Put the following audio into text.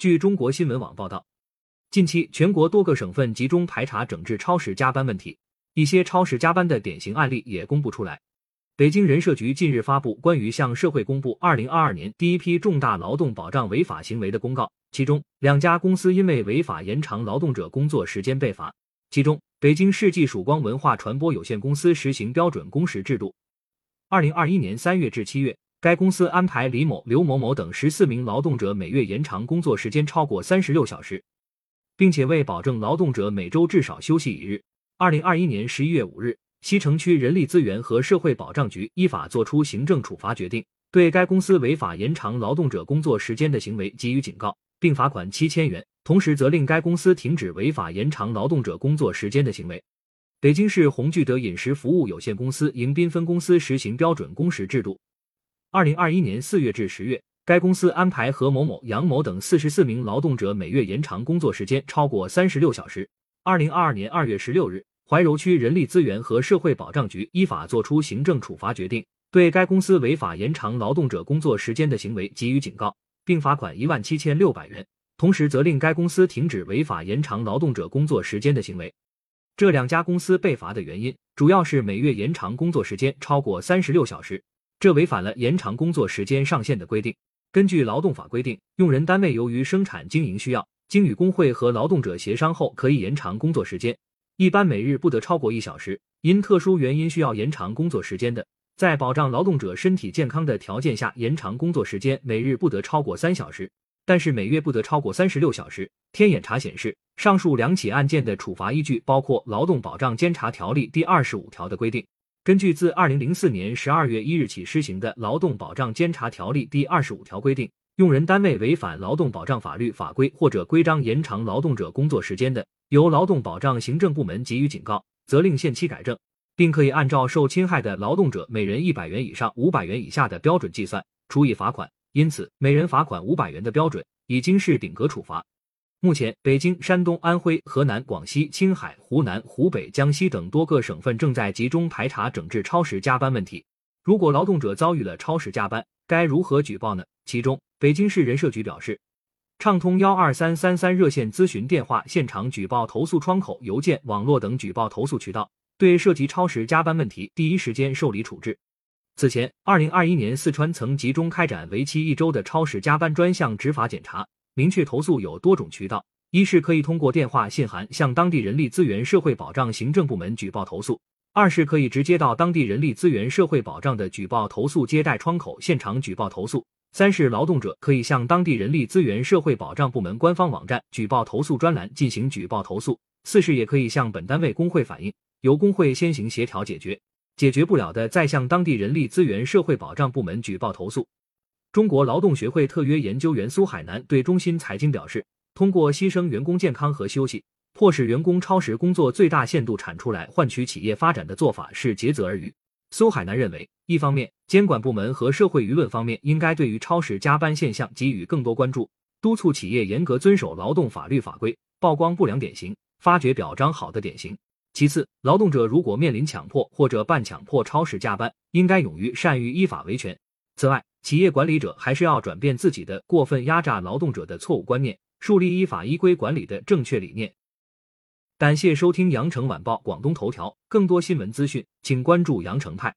据中国新闻网报道，近期全国多个省份集中排查整治超时加班问题，一些超时加班的典型案例也公布出来。北京人社局近日发布关于向社会公布二零二二年第一批重大劳动保障违法行为的公告，其中两家公司因为违法延长劳动者工作时间被罚。其中，北京世纪曙光文化传播有限公司实行标准工时制度。二零二一年三月至七月，该公司安排李某、刘某某等十四名劳动者每月延长工作时间超过三十六小时，并且为保证劳动者每周至少休息一日，二零二一年十一月五日。西城区人力资源和社会保障局依法作出行政处罚决定，对该公司违法延长劳动者工作时间的行为给予警告，并罚款七千元，同时责令该公司停止违法延长劳动者工作时间的行为。北京市鸿聚德饮食服务有限公司迎宾分公司实行标准工时制度。二零二一年四月至十月，该公司安排何某某、杨某等四十四名劳动者每月延长工作时间超过三十六小时。二零二二年二月十六日。怀柔区人力资源和社会保障局依法作出行政处罚决定，对该公司违法延长劳动者工作时间的行为给予警告，并罚款一万七千六百元，同时责令该公司停止违法延长劳动者工作时间的行为。这两家公司被罚的原因主要是每月延长工作时间超过三十六小时，这违反了延长工作时间上限的规定。根据劳动法规定，用人单位由于生产经营需要，经与工会和劳动者协商后，可以延长工作时间。一般每日不得超过一小时。因特殊原因需要延长工作时间的，在保障劳动者身体健康的条件下延长工作时间，每日不得超过三小时，但是每月不得超过三十六小时。天眼查显示，上述两起案件的处罚依据包括《劳动保障监察条例》第二十五条的规定。根据自二零零四年十二月一日起施行的《劳动保障监察条例》第二十五条规定，用人单位违反劳动保障法律法规或者规章延长劳动者工作时间的，由劳动保障行政部门给予警告，责令限期改正，并可以按照受侵害的劳动者每人一百元以上五百元以下的标准计算，处以罚款。因此，每人罚款五百元的标准已经是顶格处罚。目前，北京、山东、安徽、河南、广西、青海、湖南、湖北、江西等多个省份正在集中排查整治超时加班问题。如果劳动者遭遇了超时加班，该如何举报呢？其中，北京市人社局表示。畅通幺二三三三热线咨询电话、现场举报投诉窗口、邮件、网络等举报投诉渠道，对涉及超时加班问题第一时间受理处置。此前，二零二一年四川曾集中开展为期一周的超时加班专项执法检查，明确投诉有多种渠道：一是可以通过电话、信函向当地人力资源社会保障行政部门举报投诉；二是可以直接到当地人力资源社会保障的举报投诉接待窗口现场举报投诉。三是劳动者可以向当地人力资源社会保障部门官方网站举报投诉专栏进行举报投诉。四是也可以向本单位工会反映，由工会先行协调解决，解决不了的再向当地人力资源社会保障部门举报投诉。中国劳动学会特约研究员苏海南对中新财经表示，通过牺牲员工健康和休息，迫使员工超时工作最大限度产出来换取企业发展的做法是竭泽而渔。苏海南认为，一方面，监管部门和社会舆论方面应该对于超时加班现象给予更多关注，督促企业严格遵守劳动法律法规，曝光不良典型，发掘表彰好的典型。其次，劳动者如果面临强迫或者半强迫超时加班，应该勇于善于依法维权。此外，企业管理者还是要转变自己的过分压榨劳动者的错误观念，树立依法依规管理的正确理念。感谢收听羊城晚报广东头条，更多新闻资讯，请关注羊城派。